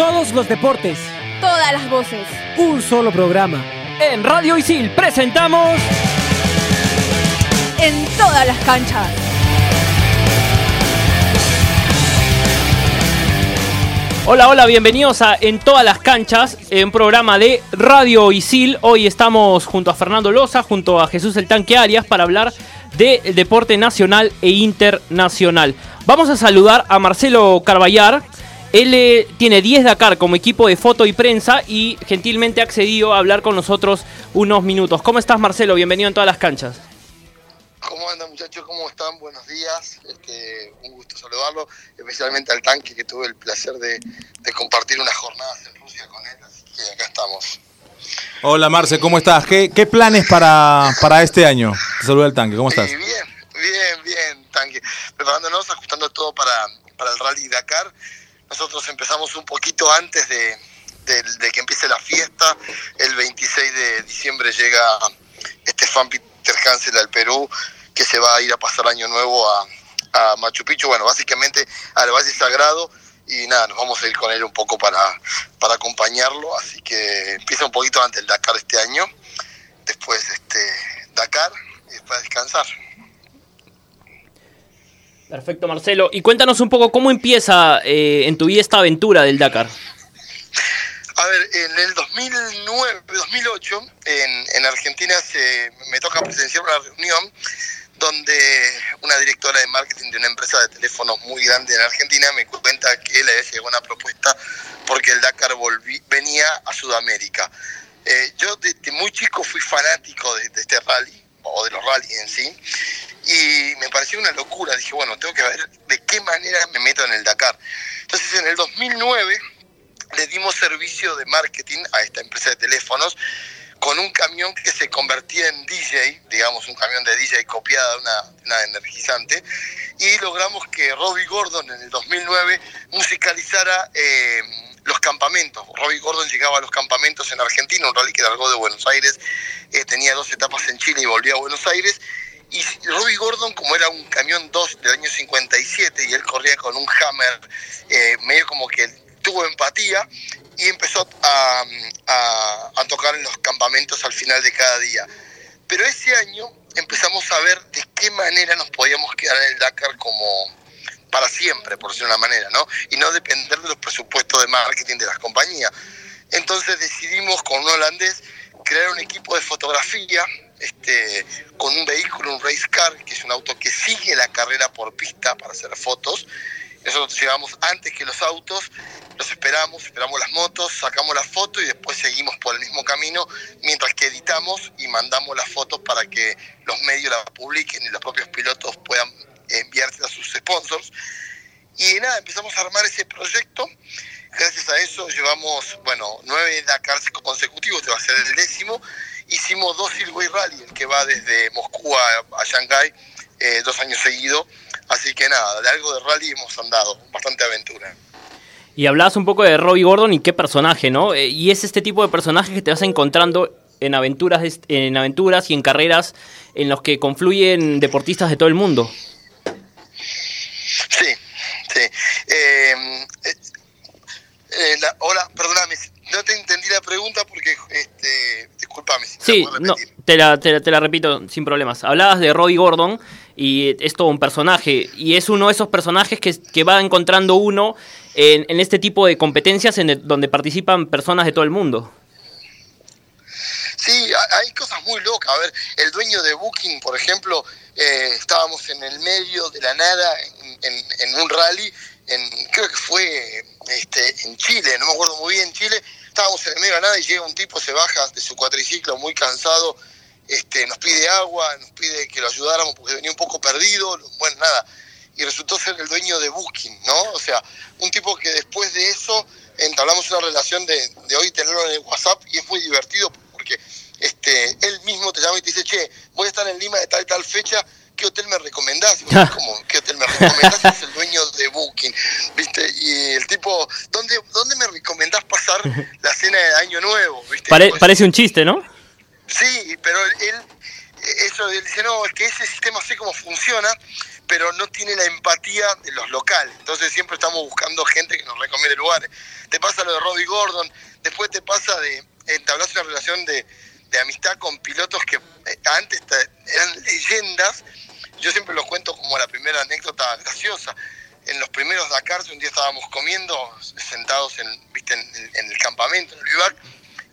Todos los deportes. Todas las voces. Un solo programa. En Radio Isil presentamos. En todas las canchas. Hola, hola, bienvenidos a En todas las canchas, un programa de Radio Isil. Hoy estamos junto a Fernando Loza, junto a Jesús el Tanque Arias para hablar de deporte nacional e internacional. Vamos a saludar a Marcelo Carballar. Él eh, tiene 10 Dakar como equipo de foto y prensa y gentilmente ha accedido a hablar con nosotros unos minutos. ¿Cómo estás, Marcelo? Bienvenido en todas las canchas. ¿Cómo andan muchachos? ¿Cómo están? Buenos días. Este, un gusto saludarlo, especialmente al tanque que tuve el placer de, compartir unas jornadas en Rusia con él, así que acá estamos. Hola Marce, ¿cómo estás? ¿Qué, qué planes para, para este año? Te saluda el tanque, ¿cómo estás? bien, bien, bien, tanque. Preparándonos, ajustando todo para, para el Rally Dakar. Nosotros empezamos un poquito antes de, que empiece la fiesta. El 26 de diciembre llega este Peter Hansel al Perú, que se va a ir a pasar año nuevo a, a Machu Picchu, bueno, básicamente al Valle Sagrado y nada, nos vamos a ir con él un poco para, para acompañarlo, así que empieza un poquito antes el Dakar este año, después este Dakar y después descansar. Perfecto, Marcelo. Y cuéntanos un poco cómo empieza eh, en tu vida esta aventura del Dakar. A ver, en el 2009, 2008, en, en Argentina se, me toca presenciar una reunión donde una directora de marketing de una empresa de teléfonos muy grande en Argentina me cuenta que le llegado una propuesta porque el Dakar venía a Sudamérica. Eh, yo desde muy chico fui fanático de, de, este rally, o de los rallies en sí, y me pareció una locura. Dije, bueno, tengo que ver de qué manera me meto en el Dakar. Entonces, en el 2009 le dimos servicio de marketing a esta empresa de teléfonos con un camión que se convertía en DJ, digamos un camión de DJ copiada de una, energizante, y logramos que Robbie Gordon en el 2009 musicalizara eh, los campamentos. Robbie Gordon llegaba a los campamentos en Argentina, un rally que largó de Buenos Aires, eh, tenía dos etapas en Chile y volvía a Buenos Aires, y Robbie Gordon, como era un camión 2 del año 57 y él corría con un Hammer, eh, medio como que tuvo empatía y empezó a, a, tocar en los campamentos al final de cada día. Pero ese año empezamos a ver de qué manera nos podíamos quedar en el Dakar como para siempre, por decirlo de una manera, ¿no? Y no depender de los presupuestos de marketing de las compañías. Entonces decidimos con un holandés crear un equipo de fotografía este, con un vehículo, un race car, que es un auto que sigue la carrera por pista para hacer fotos. Nosotros llegamos antes que los autos, los esperamos, esperamos las motos, sacamos la foto y después seguimos por el mismo camino mientras que editamos y mandamos las fotos para que los medios la publiquen y los propios pilotos puedan enviarse a sus sponsors. Y nada, empezamos a armar ese proyecto. Gracias a eso llevamos, bueno, nueve Dakar consecutivos, te va a ser el décimo. Hicimos dos Silway Rally, el que va desde Moscú a, a Shanghái, eh, dos años seguidos. Así que nada, de algo de rally hemos andado, bastante aventura. Y hablabas un poco de Robbie Gordon y qué personaje, ¿no? Eh, y es este tipo de personajes que te vas encontrando en aventuras, en aventuras y en carreras en los que confluyen deportistas de todo el mundo. Sí, sí. Eh, eh, eh la, hola, perdóname, no te entendí la pregunta porque, este, discúlpame. Si sí, no, te la, te, te la repito sin problemas. Hablabas de Robbie Gordon y es todo un personaje. Y es uno de esos personajes que, que va encontrando uno en, en, este tipo de competencias en el, donde participan personas de todo el mundo. Sí, hay cosas muy locas. A ver, el dueño de Booking, por ejemplo, eh, estábamos en el medio de la nada en, en, en un rally, en, creo que fue este, en Chile, no me acuerdo muy bien, Chile. Estábamos en el medio nada y llega un tipo, se baja de su cuatriciclo muy cansado, este, nos pide agua, nos pide que lo ayudáramos porque venía un poco perdido, bueno, nada, y resultó ser el dueño de Booking, ¿no? O sea, un tipo que después de eso entablamos una relación de, de hoy tenerlo en el WhatsApp y es muy divertido porque este, él mismo te llama y te dice, che, voy a estar en Lima de tal y tal fecha, ¿qué hotel me recomendás? Y ¿Cómo? ¿Qué hotel me recomendás? es el dueño de Booking, ¿viste? Y el tipo, ¿dónde, dónde me recomendás pasar la cena de Año Nuevo? ¿viste? Pare, pues, parece un chiste, ¿no? Sí, pero él, eso, él dice, no, es que ese sistema sé cómo funciona, pero no tiene la empatía de los locales. Entonces siempre estamos buscando gente que nos recomiende lugares. Te pasa lo de Robbie Gordon, después te pasa de entablarse una relación de, de amistad con pilotos que eh, antes te- eran leyendas. Yo siempre los cuento como la primera anécdota graciosa. En los primeros Dakar, un día estábamos comiendo, sentados en, ¿viste? en, el- en el campamento, en el vivac,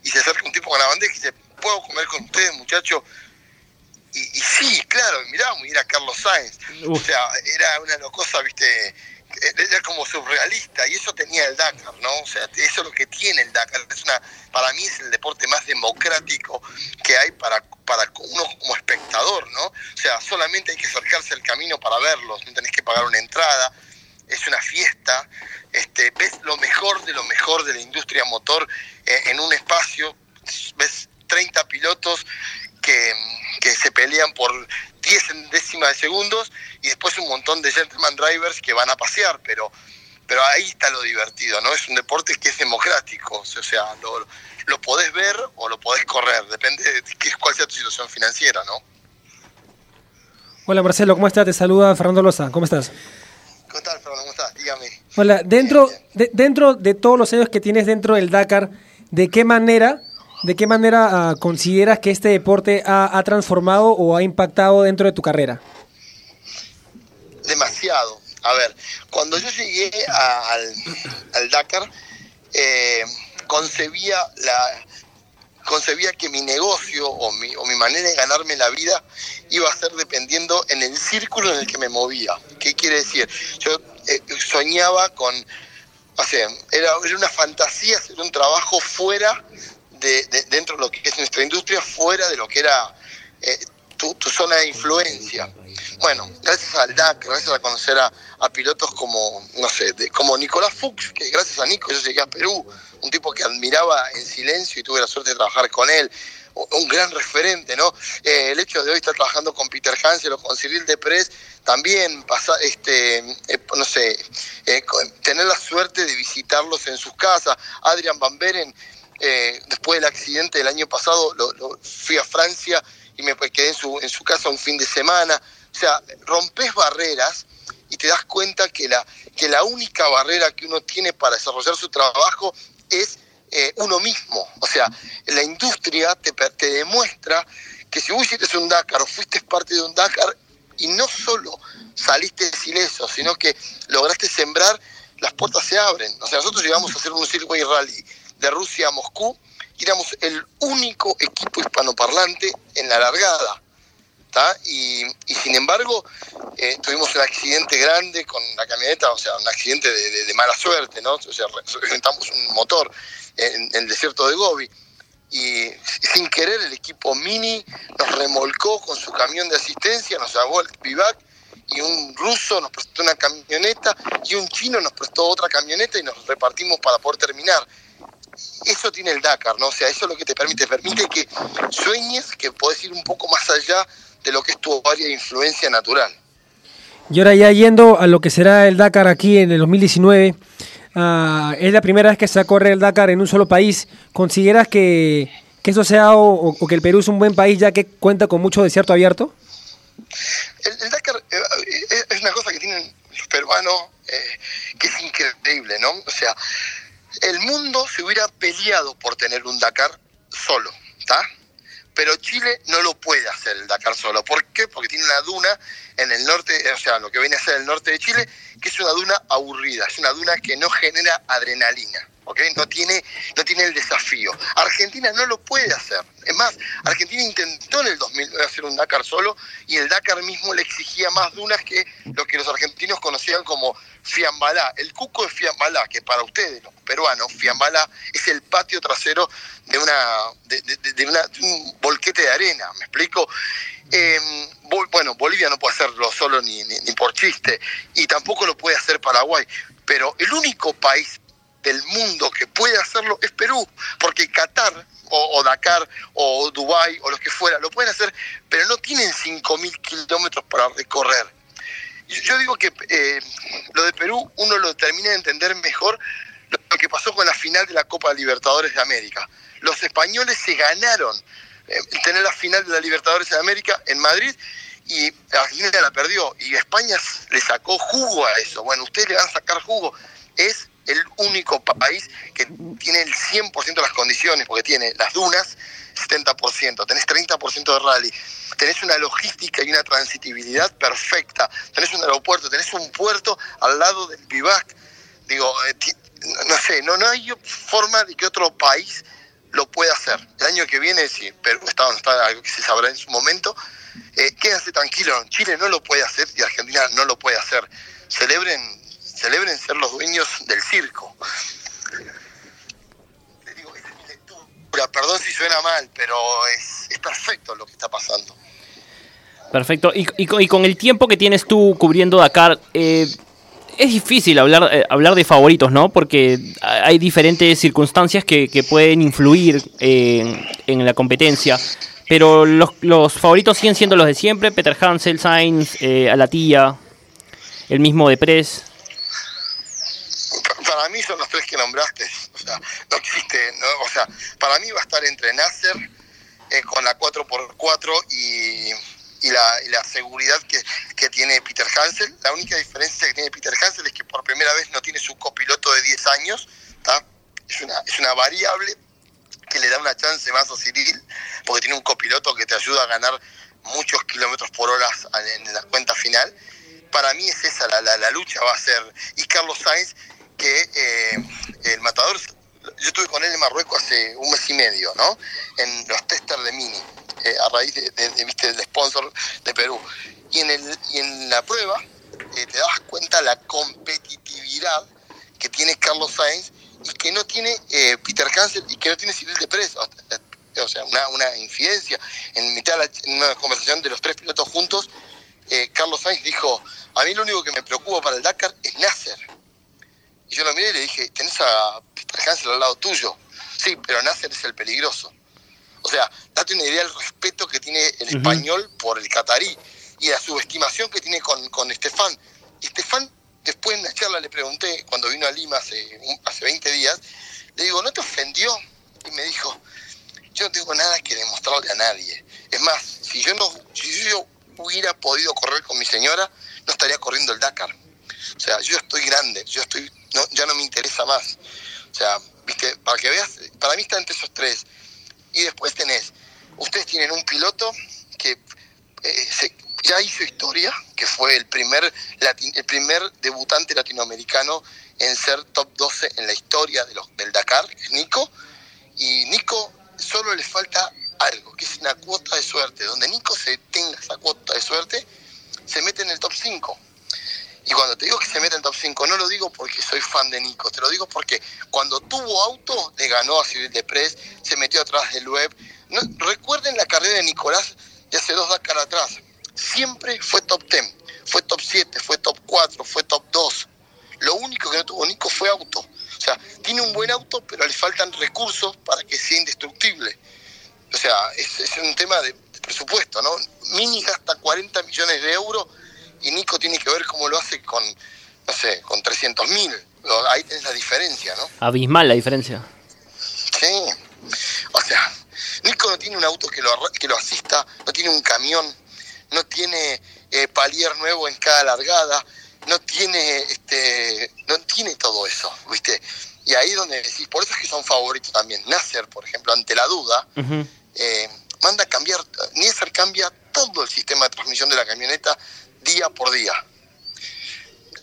y se acerca un tipo con la bandeja y dice, ¿puedo comer con ustedes, muchachos? Y, y sí, claro, miramos, y era Carlos Sainz. Uf. O sea, era una cosa, viste, era como surrealista, y eso tenía el Dakar, ¿no? O sea, eso es lo que tiene el Dakar. Es una, para mí es el deporte más democrático que hay para, para uno como espectador, ¿no? O sea, solamente hay que acercarse al camino para verlos, no tenés que pagar una entrada, es una fiesta, este, ves lo mejor de lo mejor de la industria motor eh, en un espacio, ves 30 pilotos que, que se pelean por 10 décimas de segundos y después un montón de gentleman drivers que van a pasear, pero, pero ahí está lo divertido, ¿no? Es un deporte que es democrático, o sea, lo, lo podés ver o lo podés correr, depende de cuál sea tu situación financiera, ¿no? Hola Marcelo, ¿cómo estás? Te saluda Fernando Loza, ¿cómo estás? ¿Cómo estás, Fernando? ¿Cómo estás? Dígame. Hola, dentro Bien, de, dentro de todos los años que tienes dentro del Dakar, ¿de qué manera, de qué manera ah, consideras que este deporte ha, transformado o ha impactado dentro de tu carrera? demasiado. A ver, cuando yo llegué al Dakar, eh, concebía la concebía que mi negocio o mi, o mi manera de ganarme la vida iba a ser dependiendo en el círculo en el que me movía. ¿Qué quiere decir? Yo eh, soñaba con, o sea, era, era una fantasía hacer un trabajo fuera de, de- dentro de lo que es nuestra industria, fuera de lo que era eh, tu, zona de influencia. Bueno, gracias al DAC, gracias a conocer a, pilotos como, no sé, como Nicolás Fuchs, que gracias a Nico yo llegué a Perú, un tipo que admiraba en silencio y tuve la suerte de trabajar con él, un gran referente, ¿no? Eh, el hecho de hoy estar trabajando con Peter Hansel o con Cyril Deprez, también pasar, este, eh, no sé, tener la suerte de visitarlos en sus casas. Adrian Van Beren, eh, después del accidente del año pasado, lo, lo- fui a Francia y me quedé en su, en su casa un fin de semana. O sea, rompes barreras y te das cuenta que la, que la única barrera que uno tiene para desarrollar su trabajo es eh, uno mismo. O sea, la industria te, te demuestra que si vos hiciste un Dakar o fuiste parte de un Dakar y no solo saliste ileso, sino que lograste sembrar, las puertas se abren. O sea, nosotros llegamos a hacer un Silway Rally de Rusia a Moscú y éramos el único equipo hispanoparlante en la largada. Y, y sin embargo, eh, tuvimos un accidente grande con la camioneta, o sea, un accidente de, mala suerte, ¿no? O sea, re- reventamos un motor en, el desierto de Gobi. Y sin querer el equipo Mini nos remolcó con su camión de asistencia, nos llevó al vivac y un ruso nos prestó una camioneta y un chino nos prestó otra camioneta y nos repartimos para poder terminar. Eso tiene el Dakar, ¿no? O sea, eso es lo que te permite, permite que sueñes, que podés ir un poco más allá de lo que es tu área de influencia natural. Y ahora ya yendo a lo que será el Dakar aquí en el 2019, ah, es la primera vez que se va a correr el Dakar en un solo país. ¿Consideras que, que eso sea o, o que el Perú es un buen país ya que cuenta con mucho desierto abierto? El, el Dakar es una cosa que tienen los peruanos eh, que es increíble, ¿no? O sea, el mundo se hubiera peleado por tener un Dakar solo, ¿está? Pero Chile no lo puede hacer el Dakar solo. ¿Por qué? Porque tiene una duna en el norte, o sea, lo que viene a ser el norte de Chile, que es una duna aburrida, es una duna que no genera adrenalina. No tiene, no tiene el desafío. Argentina no lo puede hacer. Es más, Argentina intentó en el 2009 hacer un Dakar solo y el Dakar mismo le exigía más dunas que lo que los argentinos conocían como Fiambalá. El cuco de Fiambalá, que para ustedes, los peruanos, Fiambalá es el patio trasero de, una, de, una- un volquete de arena. ¿Me explico? Bol- bueno, Bolivia no puede hacerlo solo ni, ni, ni por chiste y tampoco lo puede hacer Paraguay. Pero el único país del mundo que puede hacerlo es Perú, porque Qatar o, Dakar o Dubái o los que fuera lo pueden hacer, pero no tienen 5.000 kilómetros para recorrer. Yo, yo digo que eh, lo de Perú uno lo termina de entender mejor lo que pasó con la final de la Copa Libertadores de América. Los españoles se ganaron eh, tener la final de la Libertadores de América en Madrid y Argentina la perdió y España le sacó jugo a eso. Bueno, ustedes le van a sacar jugo. Es el único país que tiene el 100% de las condiciones, porque tiene las dunas, 70%, tenés 30% de rally, tenés una logística y una transitibilidad perfecta, tenés un aeropuerto, tenés un puerto al lado del vivac. Digo, eh, no sé, no, no hay forma de que otro país lo pueda hacer. El año que viene, si Perú está, está algo que se sabrá en su momento, eh, quédense tranquilos, Chile no lo puede hacer y Argentina no lo puede hacer. Celebren, celebren ser pero es, es perfecto lo que está pasando. Perfecto. Y, y, con- y con el tiempo que tienes tú cubriendo Dakar, eh, es difícil hablar, eh, hablar de favoritos, ¿no? Porque hay diferentes circunstancias que, que pueden influir en, en la competencia. Pero los, los favoritos siguen siendo los de siempre: Peter Hansel, Sainz, eh, Alatilla, el mismo de Press. Pa- Para mí son los tres que nombraste. O sea, no existe. no, o sea, para mí va a estar entre Nasser con la 4x4 y, y la, seguridad que, tiene Peter Hansel. La única diferencia que tiene Peter Hansel es que por primera vez no tiene su copiloto de 10 años. Es, una, variable que le da una chance más a Cyril, porque tiene un copiloto que te ayuda a ganar muchos kilómetros por hora en la cuenta final. Para mí es esa, la, la, la lucha va a ser. Y Carlos Sainz, que eh, el matador, yo estuve con él en Marruecos hace un mes y medio, ¿no? En los testers de Mini, eh, a raíz de, viste, del sponsor de Perú. Y en, el, y en la prueba eh, te das cuenta la competitividad que tiene Carlos Sainz y que no tiene eh, Peter Hansel y que no tiene Cyril de Press. O sea, una, una infidencia. En mitad de la, una conversación de los tres pilotos juntos, Carlos Sainz dijo, a mí lo único que me preocupa para el Dakar es Nasser. Y yo lo miré y le dije, tenés a Peter Hansel al lado tuyo. Sí, pero Nasser es el peligroso. O sea, date una idea del respeto que tiene el español por el catarí y la subestimación que tiene con, con Estefan. Y Estefan, después en la charla le pregunté, cuando vino a Lima hace, un- hace 20 días, le digo, ¿no te ofendió? Y me dijo, yo no tengo nada que demostrarle a nadie. Es más, si yo no, si yo hubiera podido correr con mi señora, no estaría corriendo el Dakar. O sea, yo estoy grande, yo estoy, no, ya no me interesa más. O sea, viste, para que veas, para mí está entre esos tres. Y después tenés, ustedes tienen un piloto que eh, se- ya hizo historia, que fue el primer, lati- el primer debutante latinoamericano en ser top 12 en la historia de los, del Dakar, Nico. Y Nico solo le falta algo, que es una cuota de suerte. Donde Nico se tenga esa cuota de suerte, se mete en el top 5. Y cuando te digo que se mete en top 5, no lo digo porque soy fan de Nico, te lo digo porque cuando tuvo auto, le ganó a Cyril de Press, se metió atrás del web. Recuerden la carrera de Nicolás de hace dos Dakar atrás. Siempre fue top 10, fue top 7, fue top 4, fue top 2. Lo único que no tuvo Nico fue auto. O sea, tiene un buen auto, pero le faltan recursos para que sea indestructible. O sea, es, es un tema de, de presupuesto, ¿no? Mini gasta 40 millones de euros y Nico tiene que ver cómo lo hace con, no sé, con 300 mil. Ahí tenés la diferencia, ¿no? Abismal la diferencia. Sí. O sea, Nico no tiene un auto que lo, que lo asista, no tiene un camión, no tiene eh, palier nuevo en cada largada, no tiene este no tiene todo eso, ¿viste? Y ahí donde decís, por eso es que son favoritos también. Nasser, por ejemplo, ante la duda, eh, manda a cambiar, Nasser cambia todo el sistema de transmisión de la camioneta día por día.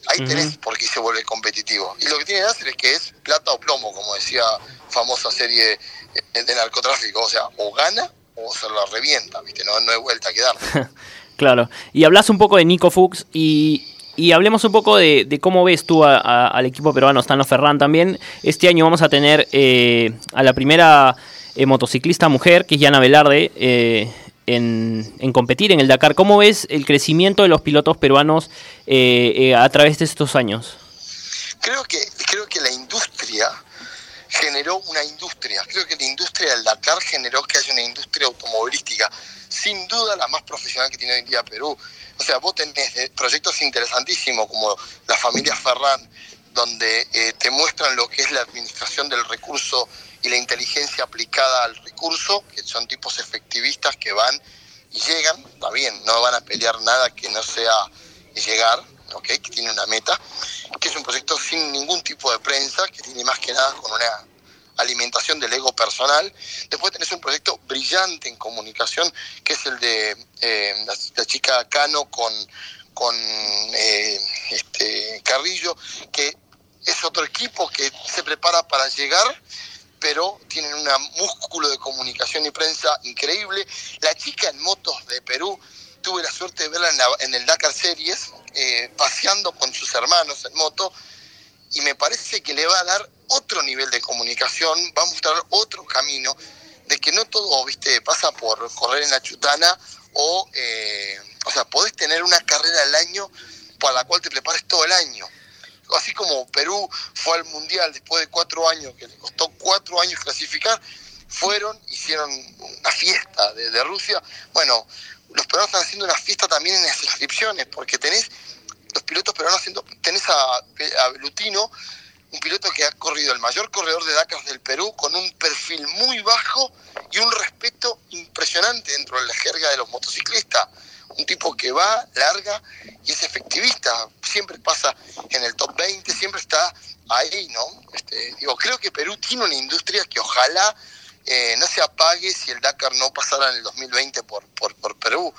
Ahí Ujú. tenés por qué se vuelve competitivo. Y lo que tiene Nasser es que es plata o plomo, como decía famosa serie eh, de narcotráfico. O sea, o gana o se la revienta, ¿viste? No, no hay vuelta que dar. Claro. Y hablas un poco de Nico Fuchs y, y hablemos un poco de, de cómo ves tú a- a- al equipo peruano, Stano Ferran también. Este año vamos a tener eh, a la primera eh, motociclista mujer, que es Yana Velarde, eh, en, en competir en el Dakar. ¿Cómo ves el crecimiento de los pilotos peruanos eh, eh, a través de estos años? Creo que, creo que la industria generó una industria. Creo que la industria del Dakar generó que haya una industria automovilística, sin duda la más profesional que tiene hoy en día Perú. O sea, vos tenés eh, proyectos interesantísimos como la familia Ferran, donde eh, te muestran lo que es la administración del recurso y la inteligencia aplicada al recurso, que son tipos efectivistas que van y llegan, está bien, no van a pelear nada que no sea llegar, ¿ok? que tiene una meta, que es un proyecto sin ningún tipo de prensa, que tiene más que nada con una alimentación del ego personal. Después tenés un proyecto brillante en comunicación, que es el de eh, la, chica Cano con, con eh, este Carrillo, que es otro equipo que se prepara para llegar pero tienen un músculo de comunicación y prensa increíble. La chica en motos de Perú, tuve la suerte de verla en, el Dakar Series, eh, paseando con sus hermanos en moto, y me parece que le va a dar otro nivel de comunicación, va a mostrar otro camino, de que no todo, viste, pasa por correr en la chutana o, eh, o sea, podés tener una carrera al año para la cual te prepares todo el año. Así como Perú fue al Mundial después de cuatro años, que le costó cuatro años clasificar, fueron, hicieron una fiesta de, Rusia. Bueno, los peruanos están haciendo una fiesta también en las inscripciones, porque tenés los pilotos peruanos haciendo, tenés a, a Lutino, un piloto que ha corrido el mayor corredor de Dakar del Perú con un perfil muy bajo y un respeto impresionante dentro de la jerga de los motociclistas. Un tipo que va, larga y es efectivista. Siempre pasa en el top 20, siempre está ahí, ¿no? Este, digo, creo que Perú tiene una industria que ojalá eh, no se apague si el Dakar no pasara en el 2020 por, por, por Perú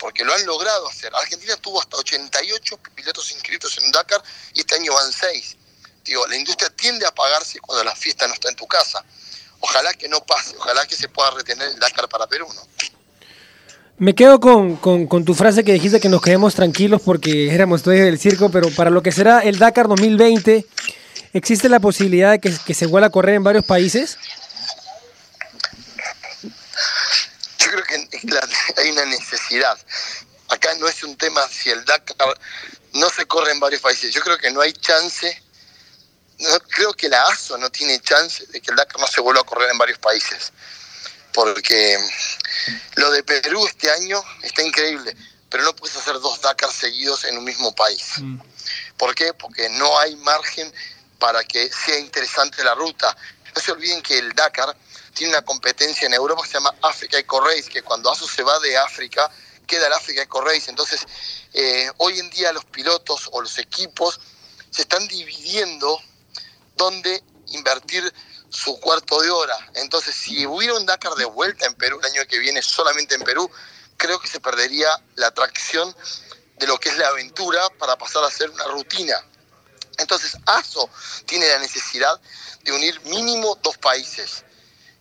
porque lo han logrado hacer. Argentina tuvo hasta 88 pilotos inscritos en Dakar y este año van 6. Digo, la industria tiende a apagarse cuando la fiesta no está en tu casa. Ojalá que no pase, ojalá que se pueda retener el Dakar para Perú, ¿no? Me quedo con, con, tu frase que dijiste que nos quedemos tranquilos porque éramos todos del circo, pero para lo que será el Dakar 2020, ¿existe la posibilidad de que, se vuelva a correr en varios países? Yo creo que hay una necesidad. Acá no es un tema si el Dakar no se corre en varios países. Yo creo que no hay chance no, creo que la ASO no tiene chance de que el Dakar no se vuelva a correr en varios países. Porque lo de Perú este año está increíble, pero no puedes hacer dos Dakar seguidos en un mismo país. Mm. ¿Por qué? Porque no hay margen para que sea interesante la ruta. No se olviden que el Dakar tiene una competencia en Europa que se llama Africa Eco Race, que cuando ASO se va de África, queda el Africa Eco Race. Entonces, eh, hoy en día los pilotos o los equipos se están dividiendo dónde invertir su cuarto de hora. Entonces, si hubiera un Dakar de vuelta en Perú el año que viene solamente en Perú, creo que se perdería la atracción de lo que es la aventura para pasar a ser una rutina. Entonces, ASO tiene la necesidad de unir mínimo dos países,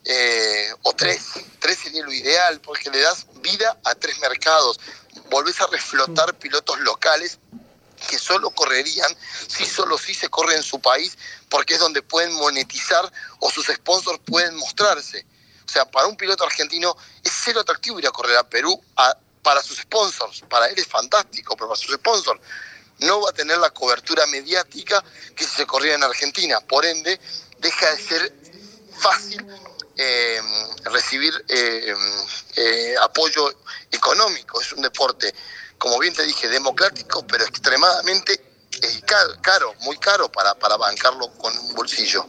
eh, o tres. Tres sería lo ideal, porque le das vida a tres mercados. Volvés a reflotar pilotos locales que solo correrían si solo si se corre en su país, porque es donde pueden monetizar o sus sponsors pueden mostrarse. O sea, para un piloto argentino es cero atractivo ir a correr a Perú para sus sponsors. Para él es fantástico, pero para sus sponsors no va a tener la cobertura mediática que si se corría en Argentina. Por ende, deja de ser fácil eh, recibir eh, eh, apoyo económico. Es un deporte como bien te dije, democrático, pero extremadamente eh, caro, muy caro para, para bancarlo con un bolsillo.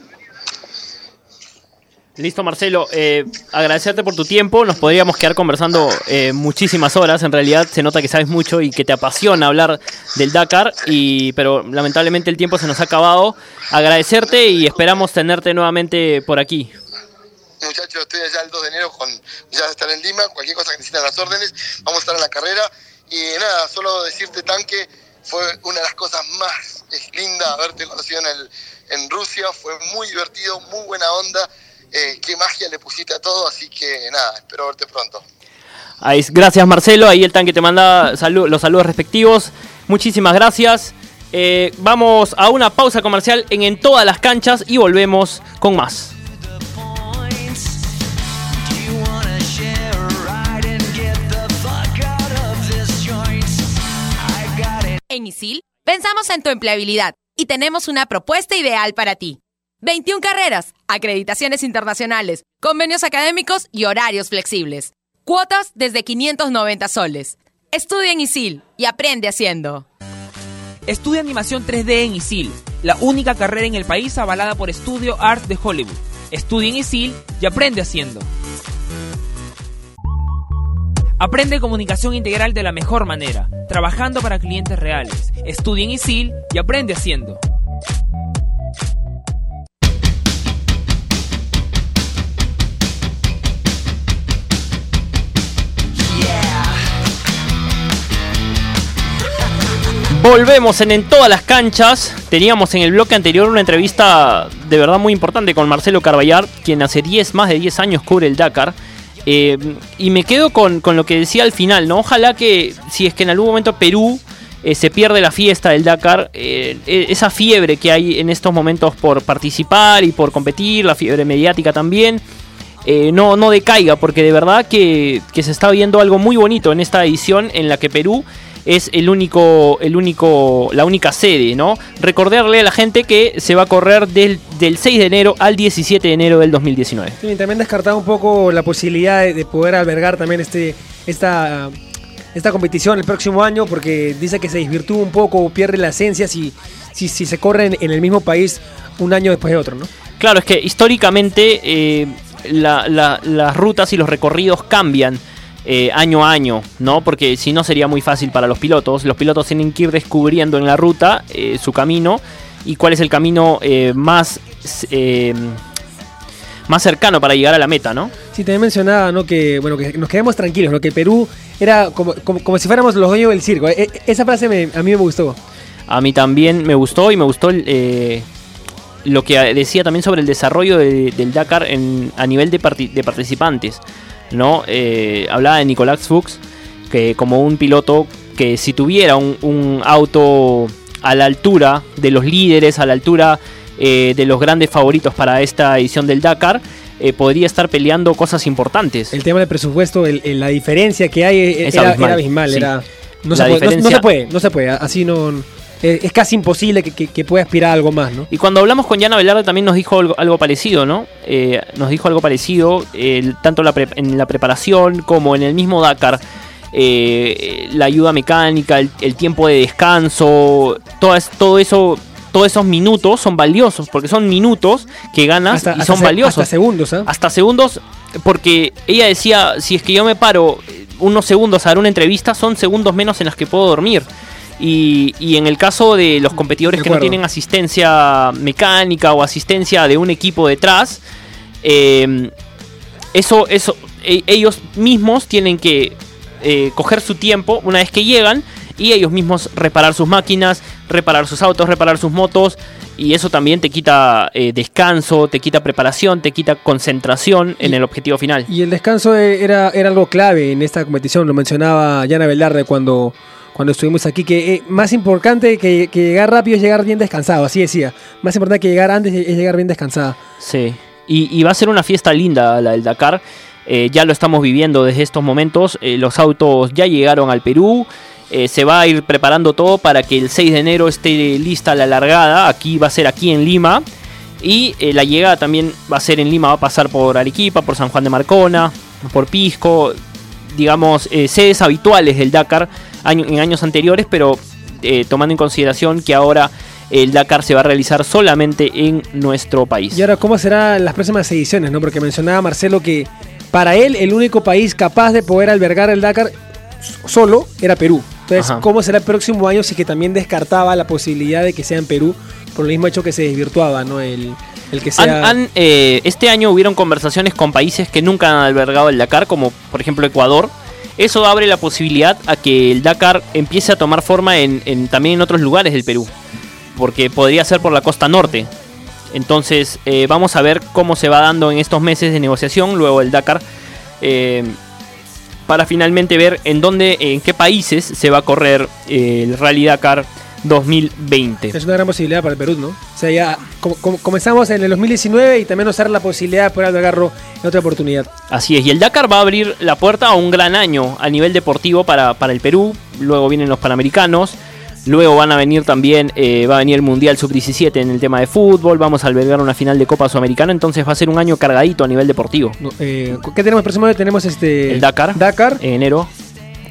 Listo, Marcelo. Eh, agradecerte por tu tiempo. Nos podríamos quedar conversando eh, muchísimas horas. En realidad se nota que sabes mucho y que te apasiona hablar del Dakar, y, pero lamentablemente el tiempo se nos ha acabado. Agradecerte y esperamos tenerte nuevamente por aquí. Muchachos, estoy allá el 2 de enero con ya estar en Lima. Cualquier cosa que necesiten las órdenes, vamos a estar en la carrera. Y nada, solo decirte, Tanque, fue una de las cosas más lindas haberte conocido en, el, en Rusia. Fue muy divertido, muy buena onda. Eh, qué magia le pusiste a todo, así que nada, espero verte pronto. Ahí, gracias Marcelo, ahí el tanque te manda los saludos respectivos. Muchísimas gracias. Eh, vamos a una pausa comercial en, en todas las canchas y volvemos con más. En ISIL, pensamos en tu empleabilidad y tenemos una propuesta ideal para ti. 21 carreras, acreditaciones internacionales, convenios académicos y horarios flexibles. Cuotas desde 590 soles. Estudia en ISIL y aprende haciendo. Estudia animación 3D en ISIL, la única carrera en el país avalada por Estudio Art de Hollywood. Estudia en ISIL y aprende haciendo. Aprende comunicación integral de la mejor manera, trabajando para clientes reales. Estudia en ISIL y aprende haciendo. Volvemos en, en todas las canchas. Teníamos en el bloque anterior una entrevista de verdad muy importante con Marcelo Carballar, quien hace 10, más de 10 años cubre el Dakar. Eh, y me quedo con, con lo que decía al final, ¿no? Ojalá que si es que en algún momento Perú eh, se pierde la fiesta del Dakar, eh, eh, esa fiebre que hay en estos momentos por participar y por competir, la fiebre mediática también, no, no decaiga, porque de verdad que, que se está viendo algo muy bonito en esta edición en la que Perú es el único, el único, la única sede, ¿no? Recordarle a la gente que se va a correr del, del 6 de enero al 17 de enero del 2019. Sí, también descartado un poco la posibilidad de, de poder albergar también este, esta, esta competición el próximo año, porque dice que se desvirtúa un poco, pierde la esencia si, si, si se corre en, en el mismo país un año después de otro, ¿no? Claro, es que históricamente eh, la- la- las rutas y los recorridos cambian eh, año a año, ¿no? Porque si no sería muy fácil para los pilotos. Los pilotos tienen que ir descubriendo en la ruta eh, su camino y cuál es el camino eh, más, más cercano para llegar a la meta, ¿no? Sí, también mencionaba, ¿no? Que, bueno, que nos quedemos tranquilos, ¿no? Que Perú era como, como, como si fuéramos los dueños del circo. E- e- esa frase me- a mí me gustó. A mí también me gustó y me gustó eh, lo que decía también sobre el desarrollo de- del Dakar en- a nivel de, parti- de participantes. ¿No? Eh, hablaba de Nicolás Fuchs, que como un piloto que si tuviera un, un auto a la altura de los líderes, a la altura eh, de los grandes favoritos para esta edición del Dakar, eh, podría estar peleando cosas importantes. El tema del presupuesto, el- el- la diferencia que hay e- Es era abismal, era abismal. sí. era- no, se puede, no- se puede, no se puede. Así no. Es, es casi imposible que, que- que pueda aspirar a algo más, ¿no? Y cuando hablamos con Yana Velarde también nos dijo algo, algo parecido, ¿no? Eh, nos dijo algo parecido, el- tanto la en la preparación como en el mismo Dakar. eh, la ayuda mecánica, el, el tiempo de descanso, todo, es- todo eso, todos esos minutos son valiosos, porque son minutos que ganas Hasta, y hasta son se- valiosos. hasta segundos, ¿ah? Hasta segundos, porque ella decía, si es que yo me paro eh, unos segundos a dar una entrevista, son segundos menos en las que puedo dormir. Y, y en el caso de los competidores De que no tienen asistencia mecánica o asistencia de un equipo detrás, eh, eso, eso, e- ellos mismos tienen que eh, coger su tiempo una vez que llegan y ellos mismos reparar sus máquinas, reparar sus autos, reparar sus motos. Y eso también te quita eh, descanso, te quita preparación, te quita concentración en el objetivo final. Y el descanso e- era, era algo clave en esta competición, lo mencionaba Yana Velarde cuando, cuando estuvimos aquí, que eh, más importante que, llegar rápido es llegar bien descansado, así decía. Más importante que llegar antes es llegar bien descansada. Sí. Y, va a ser una fiesta linda la del Dakar. Eh, ya lo estamos viviendo desde estos momentos. Eh, los autos ya llegaron al Perú. Se va a ir preparando todo para que el 6 de enero esté lista la largada. Aquí va a ser aquí en Lima. Y la llegada también va a ser en Lima. Va a pasar por Arequipa, por San Juan de Marcona, por Pisco. Digamos, sedes habituales del Dakar año- en años anteriores, pero eh, tomando en consideración que ahora el Dakar se va a realizar solamente en nuestro país. Y ahora, ¿cómo serán las próximas ediciones? no Porque mencionaba Marcelo que para él el único país capaz de poder albergar el Dakar solo era Perú. Entonces, Ajá. ¿cómo será el próximo año si que también descartaba la posibilidad de que sea en Perú por el mismo hecho que se desvirtuaba, ¿no? El, el que Han- sea... han, eh, este año hubieron conversaciones con países que nunca han albergado el Dakar, como por ejemplo Ecuador. Eso abre la posibilidad a que el Dakar empiece a tomar forma también en otros lugares del Perú, porque podría ser por la costa norte. Entonces eh, vamos a ver cómo se va dando en estos meses de negociación luego el Dakar, eh, para finalmente ver en dónde, en qué países se va a correr eh, el Rally Dakar 2020. Es una gran posibilidad para el Perú, ¿no? O sea, ya com- com- comenzamos en el 2019 y también nos dará la posibilidad de poder albergarlo en otra oportunidad. Así es, y el Dakar va a abrir la puerta a un gran año a nivel deportivo para, para el Perú. Luego vienen los Panamericanos. Luego van a venir también, eh, va a venir el Mundial Sub-17 en el tema de fútbol. Vamos a albergar una final de Copa Sudamericana. Entonces va a ser un año cargadito a nivel deportivo. No, eh, ¿Qué tenemos el próximo año? Tenemos este... El Dakar. Dakar, En enero,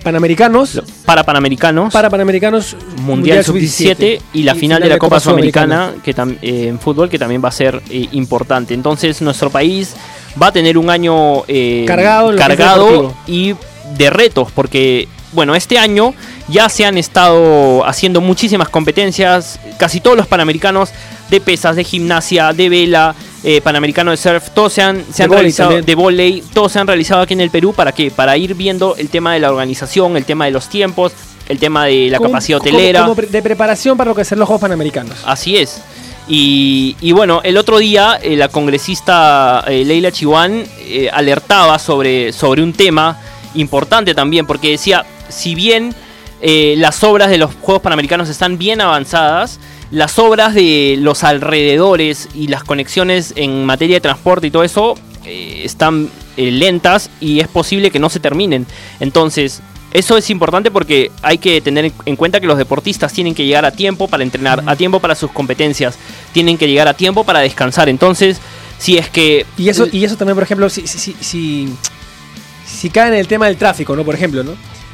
Panamericanos, lo- para Panamericanos, para Panamericanos, Mundial Sub-17 y la final de la Copa Sudamericana que tam- eh, en fútbol, que también va a ser eh, importante. Entonces nuestro país va a tener un año eh, Cargado en lo que es cargado deportivo. y de retos, porque, bueno, este año ya se han estado haciendo muchísimas competencias, casi todos los panamericanos de pesas, de gimnasia, de vela, eh, panamericano de surf, todos se han, se han realizado, también. de volei, todos se han realizado aquí en el Perú, ¿para qué? Para ir viendo el tema de la organización, el tema de los tiempos, el tema de la Como- capacidad hotelera. Como, de preparación para lo que serán los Juegos Panamericanos. Así es. Y, y bueno, el otro día eh, la congresista eh, Leila Chihuán eh, alertaba sobre, sobre un tema importante también, porque decía, si bien las obras de los Juegos Panamericanos están bien avanzadas, las obras de los alrededores y las conexiones en materia de transporte y todo eso eh, están eh, lentas y es posible que no se terminen. Entonces, eso es importante porque hay que tener en cuenta que los deportistas tienen que llegar a tiempo para entrenar, a tiempo para sus competencias, tienen que llegar a tiempo para descansar. Entonces, si es que... Y eso, y eso también, por ejemplo, si, si, si, si, cae en el tema del tráfico, ¿no? Por ejemplo, ¿no?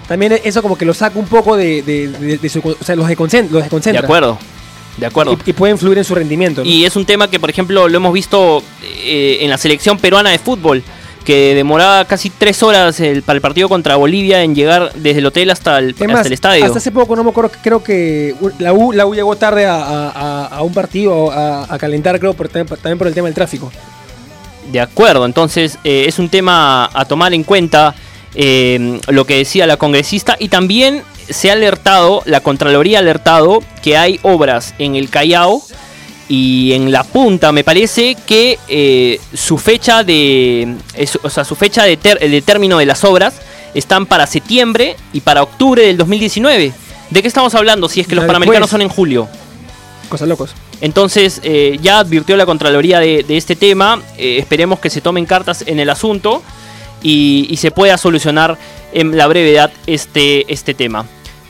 También eso como que lo saca un poco de, de, de- de su... O sea, los, desconcent- los De desconcentra. acuerdo, de acuerdo. Y, y puede influir en su rendimiento. ¿no? Y es un tema que, por ejemplo, lo hemos visto eh, en la selección peruana de fútbol, que demoraba casi tres horas el- para el partido contra Bolivia en llegar desde el hotel hasta el, hasta el estadio. hasta hace poco, no me acuerdo, creo que la U, la U llegó tarde a, a- a- a un partido, a, a calentar, creo, por- también por el tema del tráfico. De acuerdo, entonces eh, es un tema a tomar en cuenta eh, lo que decía la congresista y también se ha alertado, la Contraloría ha alertado que hay obras en el Callao y en la punta me parece que eh, su fecha de es- o sea, su fecha de, ter- de término de las obras están para septiembre y para octubre del 2019. ¿De qué estamos hablando si es que los panamericanos después. son en julio? Cosas locos. Entonces, eh, ya advirtió la Contraloría de, de este tema. eh, esperemos que se tomen cartas en el asunto y, y se pueda solucionar en la brevedad este, este tema.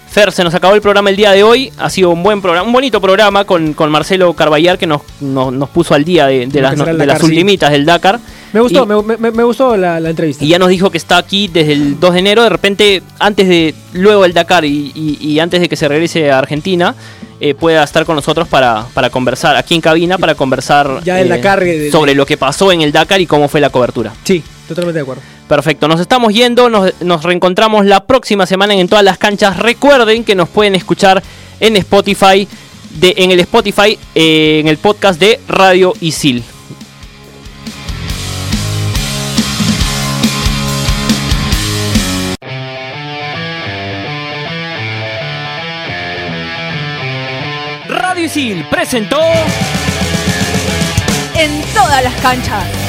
Fer, se nos acabó el programa el día de hoy. Ha sido un buen programa, un bonito programa con, con Marcelo Carballar que nos, nos, nos puso al día de, las, de las Dakar, sí. sublimitas del Dakar. Me gustó, Y- me, me- me gustó la, la entrevista. y ya nos dijo que está aquí desde el 2 de enero. De repente, antes de, luego del Dakar y, y- y antes de que se regrese a Argentina, eh, pueda estar con nosotros para, para conversar, aquí en cabina, para conversar Ya del Dakar, eh, de- sobre lo que pasó en el Dakar y cómo fue la cobertura. Sí, totalmente de acuerdo. Perfecto, nos estamos yendo, nos, reencontramos la próxima semana en, todas las canchas. Recuerden que nos pueden escuchar en Spotify, en el Spotify, eh, en el podcast de Radio Isil. Radio Isil presentó En todas las canchas.